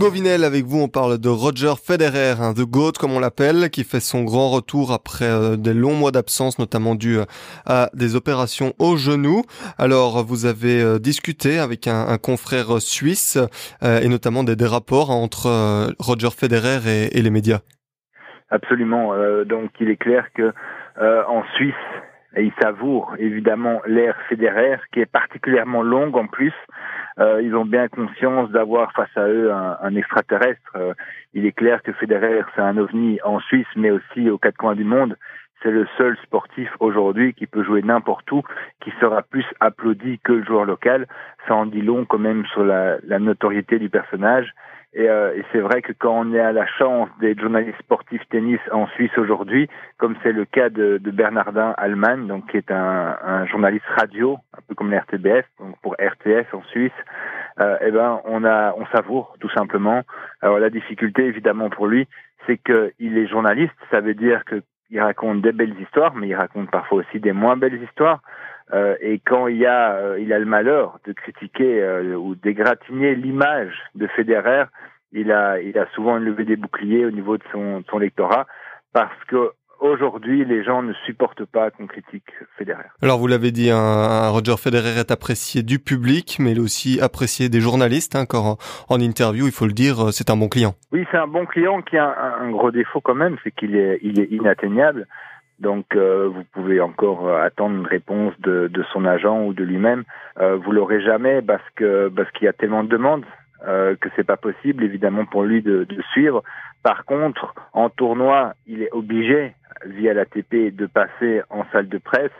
Thibaut avec vous, on parle de Roger Federer, un The GOAT comme on l'appelle, qui fait son grand retour après euh, des longs mois d'absence, notamment dû euh, à des opérations au genou. Alors vous avez euh, discuté avec un, confrère suisse et notamment des, rapports entre Roger Federer et, les médias. Absolument. donc il est clair que en Suisse, il savoure évidemment l'ère Federer, qui est particulièrement longue en plus. Euh, ils ont bien conscience d'avoir face à eux un, un extraterrestre. Euh, il est clair que Federer, c'est un ovni en Suisse, mais aussi aux quatre coins du monde. C'est le seul sportif aujourd'hui qui peut jouer n'importe où, qui sera plus applaudi que le joueur local. Ça en dit long quand même sur la, la notoriété du personnage. Et, euh, et c'est vrai que quand on est à la chance d'être journaliste sportif tennis en Suisse aujourd'hui, comme c'est le cas de, de, Bernardin Allemagne, donc qui est un, un, journaliste radio, un peu comme l'RTBF, donc pour RTS en Suisse, euh, eh ben on a on savoure tout simplement. Alors la difficulté évidemment pour lui, c'est qu'il est journaliste, ça veut dire que il raconte des belles histoires, mais il raconte parfois aussi des moins belles histoires. Euh, et quand il y a, euh, il a le malheur de critiquer euh, ou d'égratigner l'image de Federer, il a, il a souvent levé des boucliers au niveau de son, son lectorat parce que aujourd'hui, les gens ne supportent pas qu'on critique Federer. Alors, vous l'avez dit, un, Roger Federer est apprécié du public, mais il est aussi apprécié des journalistes. Hein, en, en, interview, il faut le dire, c'est un bon client. Oui, c'est un bon client qui a un, un gros défaut quand même, c'est qu'il est, il est inatteignable. Donc euh, vous pouvez encore euh, attendre une réponse de, de son agent ou de lui-même. Euh, vous l'aurez jamais parce que parce qu'il y a tellement de demandes euh, que c'est pas possible évidemment pour lui de, de, suivre. Par contre, en tournoi, il est obligé via l'ATP de passer en salle de presse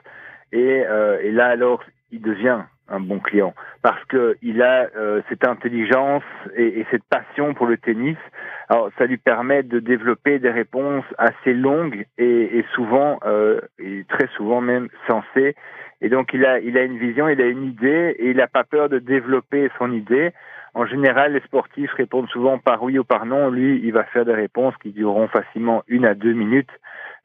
et, euh, là alors il devient un bon client parce que il a euh, cette intelligence et, et, cette passion pour le tennis. Alors ça lui permet de développer des réponses assez longues et, souvent euh, et très souvent même sensées. Et donc il a il a une vision, il a une idée et il n'a pas peur de développer son idée. En général, les sportifs répondent souvent par oui ou par non. Lui, il va faire des réponses qui dureront facilement une à deux minutes.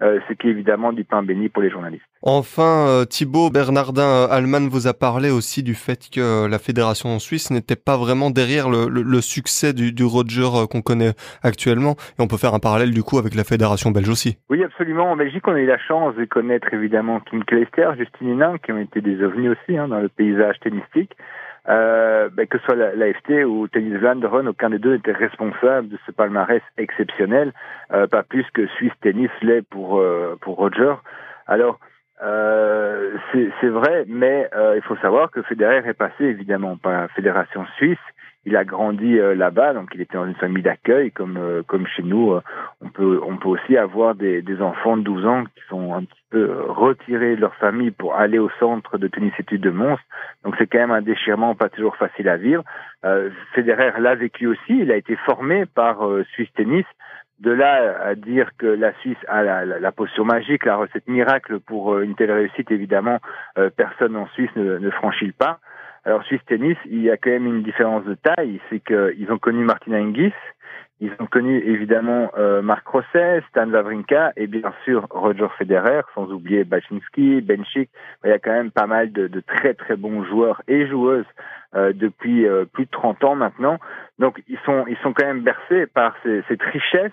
Euh, ce qui est évidemment du pain béni pour les journalistes. Enfin, euh, Thibaut Bernardin euh, Allemagne vous a parlé aussi du fait que la fédération en Suisse n'était pas vraiment derrière le, le, succès du, du Roger qu'on connaît actuellement. Et on peut faire un parallèle du coup avec la fédération belge aussi. Oui, absolument. En Belgique, on a eu la chance de connaître évidemment Kim Kleister, Justine Hénin, qui ont été des ovnis aussi hein, dans le paysage tennistique. Euh, ben, que ce soit l'AFT ou Tennis Vlaanderen, aucun des deux n'était responsable de ce palmarès exceptionnel, euh, pas plus que Swiss Tennis l'est pour, euh, pour Roger. Alors, euh, c'est vrai, mais il faut savoir que Federer est passé évidemment par la fédération suisse il a grandi euh, là-bas, donc il était dans une famille d'accueil, comme euh, comme chez nous. Euh, on peut on peut aussi avoir des, des enfants de 12 ans qui sont un petit peu retirés de leur famille pour aller au centre de tennis études de Mons. Donc c'est quand même un déchirement pas toujours facile à vivre. Federer l'a vécu aussi. Il a été formé par Suisse Tennis. De là à dire que la Suisse a la, la, potion magique, la recette miracle pour une telle réussite, évidemment, personne en Suisse ne, ne franchit le pas. Alors Suisse Tennis, il y a quand même une différence de taille, c'est qu'ils ont connu Martin Hingis, ils ont connu évidemment euh, Marc Rosset, Stan Wawrinka et bien sûr Roger Federer, sans oublier Bachinski, Benchik. Il y a quand même pas mal de, de très très bons joueurs et joueuses euh, depuis euh, plus de 30 ans maintenant. Donc ils sont ils sont quand même bercés par ces, cette richesse,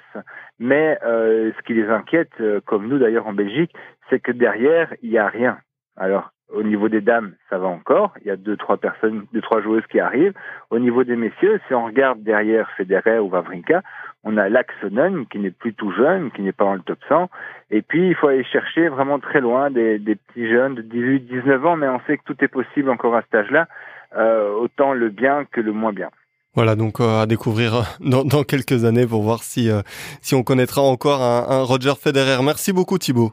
mais euh, ce qui les inquiète, comme nous d'ailleurs en Belgique, c'est que derrière il y a rien. Alors au niveau des dames, ça va encore. Il y a deux, trois personnes, deux, trois joueuses qui arrivent. Au niveau des messieurs, si on regarde derrière Federer ou Wawrinka, on a Laxonen qui n'est plus tout jeune, qui n'est pas dans le top 100. Et puis, il faut aller chercher vraiment très loin des, des petits jeunes de 18, 19 ans, mais on sait que tout est possible encore à cet âge-là, euh, autant le bien que le moins bien. Voilà, donc euh, à découvrir euh, dans, dans, quelques années pour voir si, euh, si on connaîtra encore un, un Roger Federer. Merci beaucoup Thibaut.